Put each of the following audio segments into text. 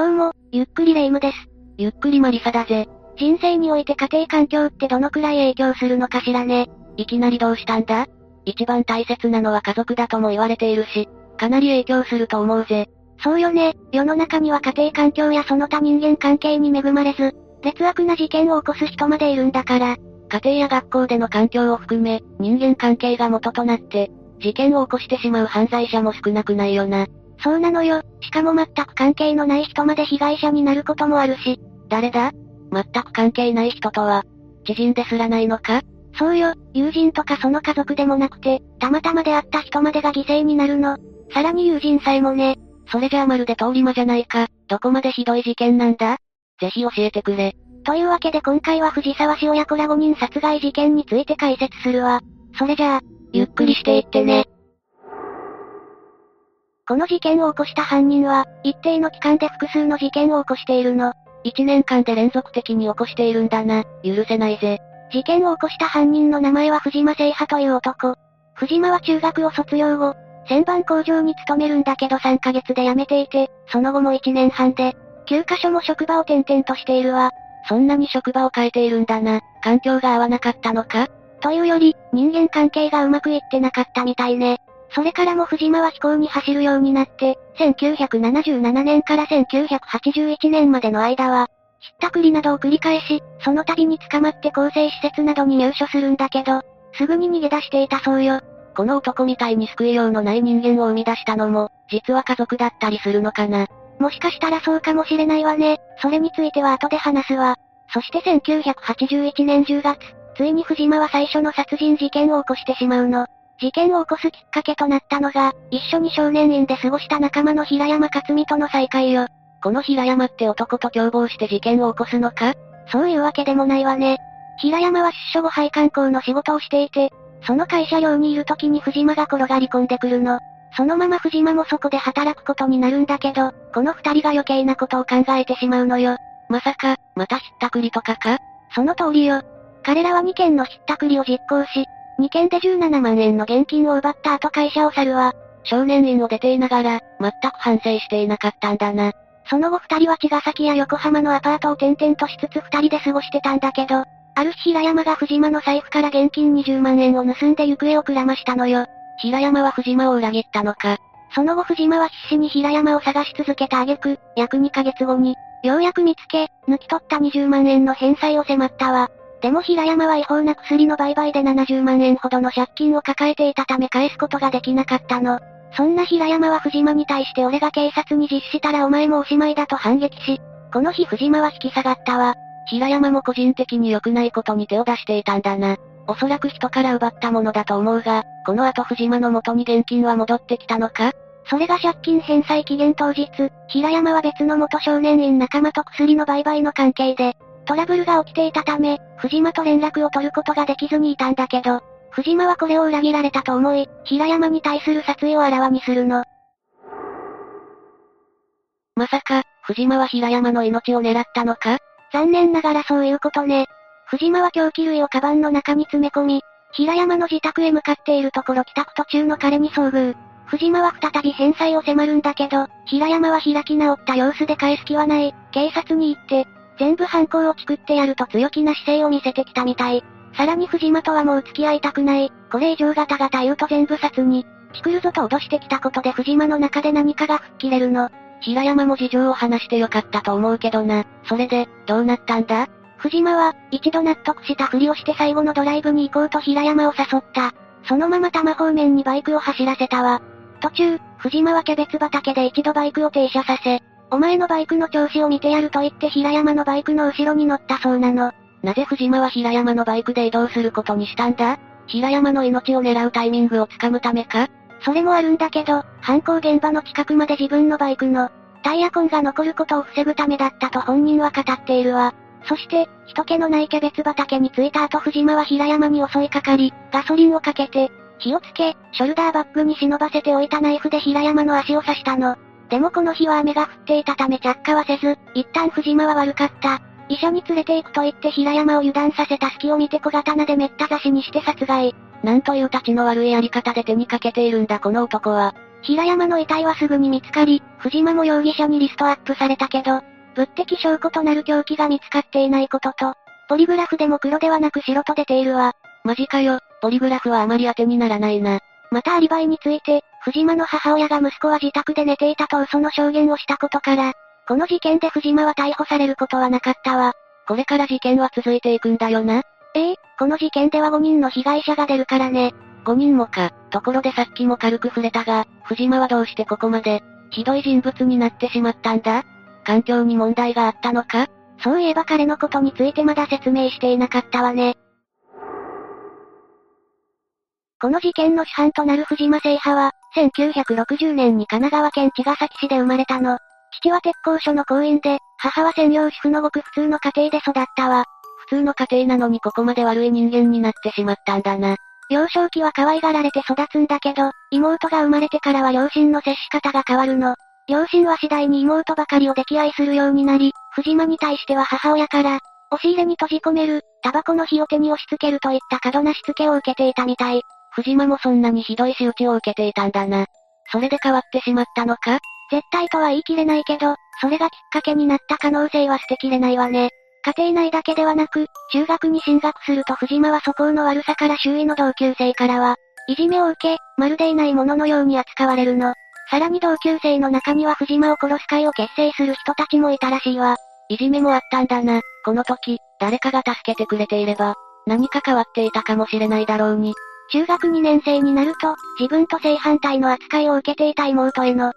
どうも、ゆっくりレ夢ムです。ゆっくりマリサだぜ。人生において家庭環境ってどのくらい影響するのかしらね。いきなりどうしたんだ？一番大切なのは家族だとも言われているし、かなり影響すると思うぜ。そうよね、世の中には家庭環境やその他人間関係に恵まれず、劣悪な事件を起こす人までいるんだから。家庭や学校での環境を含め、人間関係が元となって、事件を起こしてしまう犯罪者も少なくないよな。そうなのよ、しかも全く関係のない人まで被害者になることもあるし。誰だ？全く関係ない人とは、知人ですらないのか？そうよ、友人とかその家族でもなくて、たまたま出会った人までが犠牲になるの。さらに友人さえもね。それじゃあまるで通り魔じゃないか。どこまでひどい事件なんだ？ぜひ教えてくれ。というわけで今回は藤沢市親子ら5人殺害事件について解説するわ。それじゃあ、ゆっくりしていってね。この事件を起こした犯人は、一定の期間で複数の事件を起こしているの。一年間で連続的に起こしているんだな。許せないぜ。事件を起こした犯人の名前は藤間聖波という男。藤間は中学を卒業後、旋盤工場に勤めるんだけど3ヶ月で辞めていて、その後も1年半で、9カ所も職場を転々としているわ。そんなに職場を変えているんだな。環境が合わなかったのか？というより、人間関係がうまくいってなかったみたいね。それからも藤間は飛行に走るようになって、1977年から1981年までの間は、ひったくりなどを繰り返し、その度に捕まって更生施設などに入所するんだけど、すぐに逃げ出していたそうよ。この男みたいに救いようのない人間を生み出したのも、実は家族だったりするのかな。もしかしたらそうかもしれないわね。それについては後で話すわ。そして1981年10月、ついに藤間は最初の殺人事件を起こしてしまうの。事件を起こすきっかけとなったのが、一緒に少年院で過ごした仲間の平山克美との再会よ。この平山って男と共謀して事件を起こすのか？そういうわけでもないわね。平山は出所後配管工の仕事をしていて、その会社寮にいる時に藤間が転がり込んでくるの。そのまま藤間もそこで働くことになるんだけど、この二人が余計なことを考えてしまうのよ。まさか、またひったくりとかか？その通りよ。彼らは2件のひったくりを実行し、2件で17万円の現金を奪った後会社を去るわ。少年院を出ていながら、全く反省していなかったんだな。その後二人は茅ヶ崎や横浜のアパートを転々としつつ二人で過ごしてたんだけど、ある日平山が藤間の財布から現金20万円を盗んで行方をくらましたのよ。平山は藤間を裏切ったのか。その後藤間は必死に平山を探し続けた挙句、約2ヶ月後に、ようやく見つけ、抜き取った20万円の返済を迫ったわ。でも平山は違法な薬の売買で70万円ほどの借金を抱えていたため返すことができなかったの。そんな平山は藤間に対して俺が警察に実施したらお前もおしまいだと反撃し、この日藤間は引き下がったわ。平山も個人的に良くないことに手を出していたんだな。おそらく人から奪ったものだと思うが、この後藤間の元に現金は戻ってきたのか？それが借金返済期限当日、平山は別の元少年院仲間と薬の売買の関係で、トラブルが起きていたため、藤間と連絡を取ることができずにいたんだけど、藤間はこれを裏切られたと思い、平山に対する殺意をあらわにするの。まさか、藤間は平山の命を狙ったのか？残念ながらそういうことね。藤間は凶器類をカバンの中に詰め込み、平山の自宅へ向かっているところ帰宅途中の彼に遭遇。藤間は再び返済を迫るんだけど、平山は開き直った様子で返す気はない。警察に行って、全部犯行を作ってやると強気な姿勢を見せてきたみたい。さらに藤間とはもう付き合いたくない。これ以上ガタガタ言うと全部殺に。来るぞと脅してきたことで藤間の中で何かが吹っ切れるの。平山も事情を話してよかったと思うけどな。それで、どうなったんだ？藤間は、一度納得したふりをして最後のドライブに行こうと平山を誘った。そのまま多摩方面にバイクを走らせたわ。途中、藤間はキャベツ畑で一度バイクを停車させ、お前のバイクの調子を見てやると言って平山のバイクの後ろに乗ったそうなの。なぜ藤間は平山のバイクで移動することにしたんだ？平山の命を狙うタイミングをつかむためか？それもあるんだけど、犯行現場の近くまで自分のバイクの、タイヤ痕が残ることを防ぐためだったと本人は語っているわ。そして、人気のないキャベツ畑に着いた後藤間は平山に襲いかかり、ガソリンをかけて、火をつけ、ショルダーバッグに忍ばせておいたナイフで平山の足を刺したの。でもこの日は雨が降っていたため着火はせず、一旦藤間は悪かった。医者に連れて行くと言って平山を油断させた隙を見て小刀でめった刺しにして殺害。なんという立ちの悪いやり方で手にかけているんだこの男は。平山の遺体はすぐに見つかり、藤間も容疑者にリストアップされたけど、物的証拠となる凶器が見つかっていないことと、ポリグラフでも黒ではなく白と出ているわ。マジかよ、ポリグラフはあまり当てにならないな。またアリバイについて、藤間の母親が息子は自宅で寝ていたと嘘の証言をしたことから、この事件で藤間は逮捕されることはなかったわ。これから事件は続いていくんだよな。ええこの事件では5人の被害者が出るからね。5人もか。ところでさっきも軽く触れたが、藤間はどうしてここまで、ひどい人物になってしまったんだ？環境に問題があったのか？そういえば彼のことについてまだ説明していなかったわね。この事件の主犯となる藤間聖派は、1960年に神奈川県茅ヶ崎市で生まれたの。父は鉄工所の工員で、母は専業主婦のごく普通の家庭で育ったわ。普通の家庭なのにここまで悪い人間になってしまったんだな。幼少期は可愛がられて育つんだけど、妹が生まれてからは両親の接し方が変わるの。両親は次第に妹ばかりを溺愛するようになり、藤間に対しては母親から、押し入れに閉じ込める、タバコの火を手に押し付けるといった過度なしつけを受けていたみたい。藤間もそんなにひどい仕打ちを受けていたんだな。それで変わってしまったのか？絶対とは言い切れないけど、それがきっかけになった可能性は捨てきれないわね。家庭内だけではなく、中学に進学すると藤間は素行の悪さから周囲の同級生からは、いじめを受け、まるでいないもののように扱われるの。さらに同級生の中には藤間を殺す会を結成する人たちもいたらしいわ。いじめもあったんだな。この時、誰かが助けてくれていれば、何か変わっていたかもしれないだろうに。中学2年生になると、自分と正反対の扱いを受けていた妹への、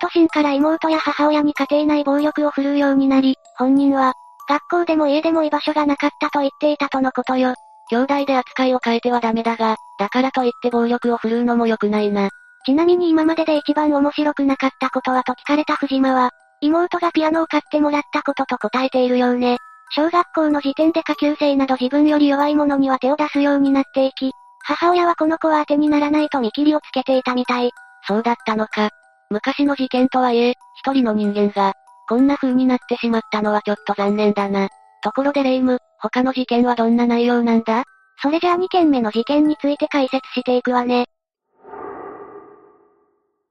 嫉妬心から妹や母親に家庭内暴力を振るうようになり、本人は、学校でも家でも居場所がなかったと言っていたとのことよ。兄弟で扱いを変えてはダメだが、だからといって暴力を振るうのも良くないな。ちなみに今までで一番面白くなかったことはと聞かれた藤間は、妹がピアノを買ってもらったことと答えているようね。小学校の時点で下級生など自分より弱い者には手を出すようになっていき、母親はこの子は当てにならないと見切りをつけていたみたい。そうだったのか。昔の事件とはいえ、一人の人間が、こんな風になってしまったのはちょっと残念だな。ところでレイム、他の事件はどんな内容なんだ？それじゃあ2件目の事件について解説していくわね。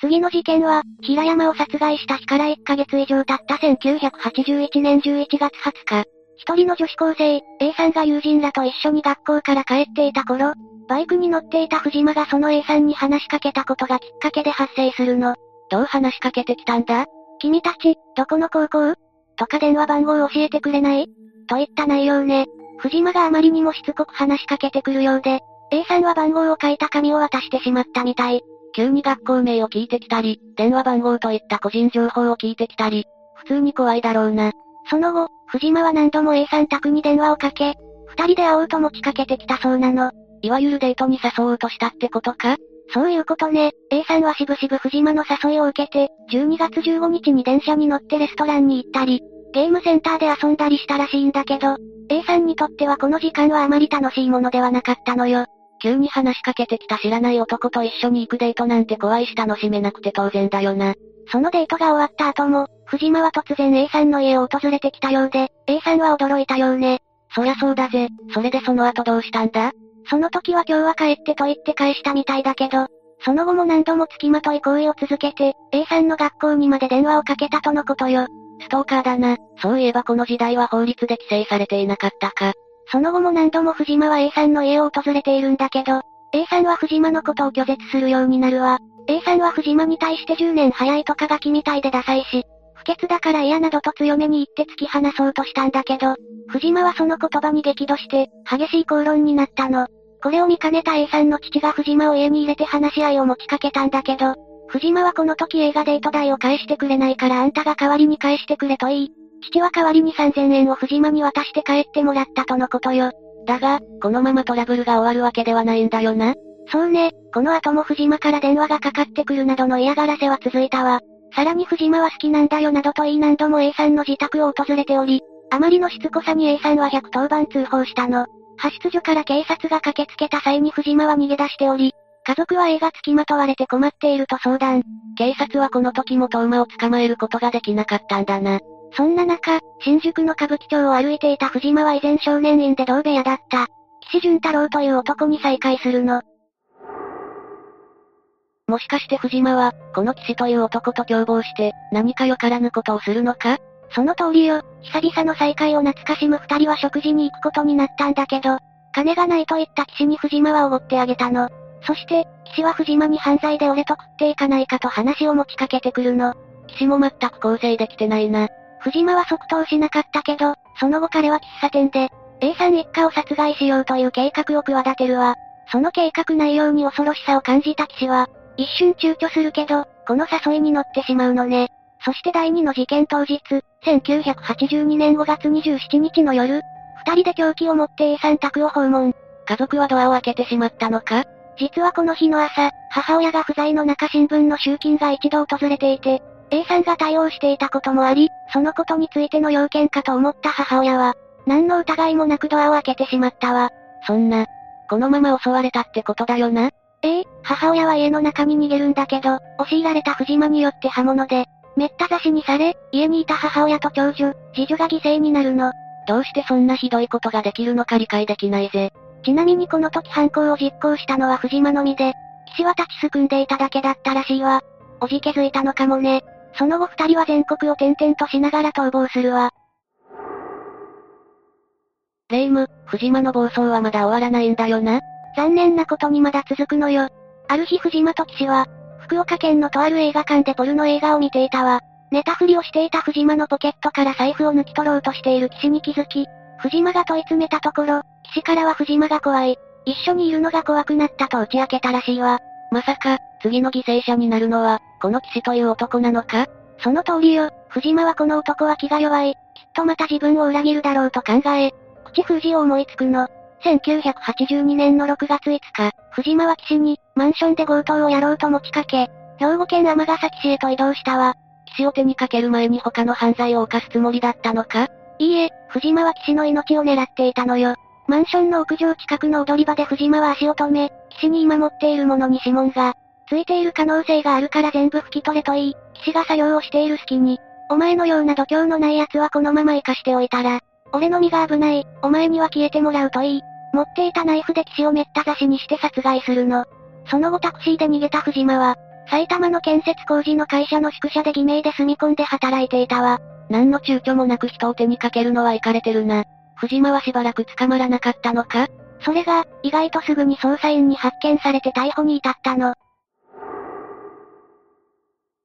次の事件は、平山を殺害した日から1ヶ月以上経った1981年11月20日。一人の女子高生、A さんが友人らと一緒に学校から帰っていた頃、バイクに乗っていた藤間がその A さんに話しかけたことがきっかけで発生するの。どう話しかけてきたんだ？君たち、どこの高校？とか電話番号教えてくれない？といった内容ね。藤間があまりにもしつこく話しかけてくるようで、A さんは番号を書いた紙を渡してしまったみたい。急に学校名を聞いてきたり、電話番号といった個人情報を聞いてきたり、普通に怖いだろうな。その後、藤間は何度も A さん宅に電話をかけ、二人で会おうと持ちかけてきたそうなの。いわゆるデートに誘おうとしたってことか？そういうことね。A さんはしぶしぶ藤間の誘いを受けて、12月15日に電車に乗ってレストランに行ったり、ゲームセンターで遊んだりしたらしいんだけど、A さんにとってはこの時間はあまり楽しいものではなかったのよ。急に話しかけてきた知らない男と一緒に行くデートなんて怖いし楽しめなくて当然だよな。そのデートが終わった後も、藤間は突然 A さんの家を訪れてきたようで、A さんは驚いたようね。そりゃそうだぜ。それでその後どうしたんだ？その時は今日は帰ってと言って返したみたいだけど、その後も何度も付きまとい行為を続けて、A さんの学校にまで電話をかけたとのことよ。ストーカーだな。そういえばこの時代は法律で規制されていなかったか。その後も何度も藤間は A さんの家を訪れているんだけど、A さんは藤間のことを拒絶するようになるわ。A さんは藤間に対して10年早いとかがきみたいでダサいし、不潔だから嫌などと強めに言って突き放そうとしたんだけど、藤間はその言葉に激怒して、激しい口論になったの。これを見かねた A さんの父が藤間を家に入れて話し合いを持ちかけたんだけど、藤間はこの時映画デート代を返してくれないからあんたが代わりに返してくれと言い、父は代わりに3000円を藤間に渡して帰ってもらったとのことよ。だが、このままトラブルが終わるわけではないんだよな。そうね、この後も藤間から電話がかかってくるなどの嫌がらせは続いたわ。さらに藤間は好きなんだよなどと言い何度も A さんの自宅を訪れており、あまりのしつこさに A さんは110番通報したの。派出所から警察が駆けつけた際に藤間は逃げ出しており、家族は A が付きまとわれて困っていると相談。警察はこの時もトーマを捕まえることができなかったんだな。そんな中、新宿の歌舞伎町を歩いていた藤間は以前少年院で同部屋だった。岸潤太郎という男に再会するの。もしかして藤間は、この騎士という男と共謀して、何かよからぬことをするのか？その通りよ、久々の再会を懐かしむ二人は食事に行くことになったんだけど、金がないと言った騎士に藤間はおごってあげたの。そして、騎士は藤間に犯罪で俺と食っていかないかと話を持ちかけてくるの。騎士も全く構成できてないな。藤間は即答しなかったけど、その後彼は喫茶店で、A さん一家を殺害しようという計画を企てるわ。その計画内容に恐ろしさを感じた騎士は、一瞬躊躇するけど、この誘いに乗ってしまうのね。そして第二の事件当日、1982年5月27日の夜、二人で凶器を持って A さん宅を訪問。家族はドアを開けてしまったのか？実はこの日の朝、母親が不在の中新聞の集金が一度訪れていて、A さんが対応していたこともあり、そのことについての要件かと思った母親は、何の疑いもなくドアを開けてしまったわ。そんな、このまま襲われたってことだよな？ええ、母親は家の中に逃げるんだけど、押し入られた藤間によって刃物で、めった刺しにされ、家にいた母親と長女、次女が犠牲になるの。どうしてそんなひどいことができるのか理解できないぜ。ちなみにこの時犯行を実行したのは藤間のみで、騎士は立ちすくんでいただけだったらしいわ。おじけづいたのかもね。その後二人は全国を転々としながら逃亡するわ。レイム、藤間の暴走はまだ終わらないんだよな残念なことにまだ続くのよ。ある日藤間と騎士は、福岡県のとある映画館でポルノ映画を見ていたわ。寝たふりをしていた藤間のポケットから財布を抜き取ろうとしている騎士に気づき、藤間が問い詰めたところ、騎士からは藤間が怖い。一緒にいるのが怖くなったと打ち明けたらしいわ。まさか、次の犠牲者になるのは、この騎士という男なのか？その通りよ、藤間はこの男は気が弱い。きっとまた自分を裏切るだろうと考え、口封じを思いつくの。1982年の6月5日、藤間は騎士に、マンションで強盗をやろうと持ちかけ、兵庫県尼崎市へと移動したわ。騎士を手にかける前に他の犯罪を犯すつもりだったのか？いいえ、藤間は騎士の命を狙っていたのよ。マンションの屋上近くの踊り場で藤間は足を止め、騎士に今持っているものに指紋が、ついている可能性があるから全部拭き取れといい、騎士が作業をしている隙に、お前のような度胸のない奴はこのまま生かしておいたら、俺の身が危ない、お前には消えてもらうといい。持っていたナイフで騎士をめった刺しにして殺害するの。その後タクシーで逃げた藤間は、埼玉の建設工事の会社の宿舎で偽名で住み込んで働いていたわ。何の躊躇もなく人を手にかけるのはイかれてるな。藤間はしばらく捕まらなかったのか？それが、意外とすぐに捜査員に発見されて逮捕に至ったの。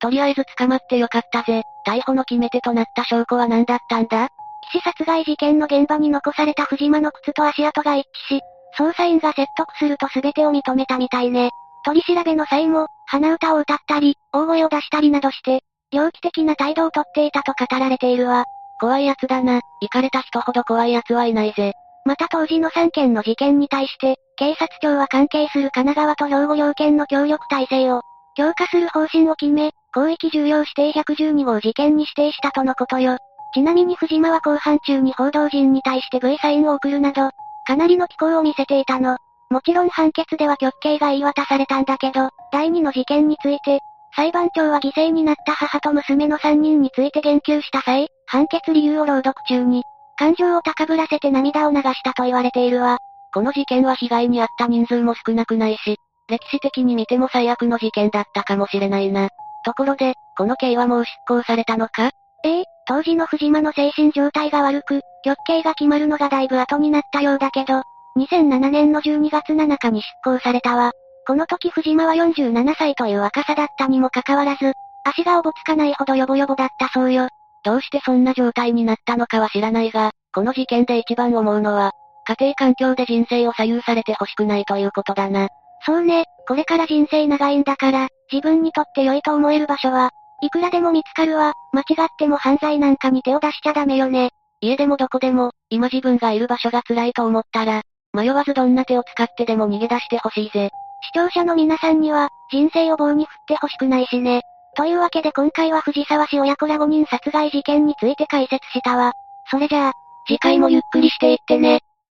とりあえず捕まってよかったぜ。逮捕の決め手となった証拠は何だったんだ？騎士殺害事件の現場に残された藤間の靴と足跡が一致し、捜査員が説得すると全てを認めたみたいね。取り調べの際も、鼻歌を歌ったり、大声を出したりなどして、猟奇的な態度をとっていたと語られているわ。怖い奴だな。行かれた人ほど怖い奴はいないぜ。また当時の3件の事件に対して、警察庁は関係する神奈川と兵庫両県の協力体制を強化する方針を決め、広域重要指定112号事件に指定したとのことよ。ちなみに藤間は後半中に報道陣に対して V サインを送るなど、かなりの気候を見せていたの。もちろん判決では極刑が言い渡されたんだけど、第2の事件について、裁判長は犠牲になった母と娘の3人について言及した際、判決理由を朗読中に、感情を高ぶらせて涙を流したと言われているわ。この事件は被害に遭った人数も少なくないし、歴史的に見ても最悪の事件だったかもしれないな。ところで、この刑はもう執行されたのか？ええ、当時の藤間の精神状態が悪く、極刑が決まるのがだいぶ後になったようだけど、2007年の12月7日に執行されたわ。この時藤間は47歳という若さだったにもかかわらず、足がおぼつかないほどヨボヨボだったそうよ。どうしてそんな状態になったのかは知らないが、この事件で一番思うのは、家庭環境で人生を左右されてほしくないということだな。そうね、これから人生長いんだから、自分にとって良いと思える場所は、いくらでも見つかるわ。間違っても犯罪なんかに手を出しちゃダメよね。家でもどこでも、今自分がいる場所が辛いと思ったら、迷わずどんな手を使ってでも逃げ出してほしいぜ。視聴者の皆さんには、人生を棒に振ってほしくないしね。というわけで今回は藤沢市親子ら5人殺害事件について解説したわ。それじゃあ、次回もゆっくりしていってね。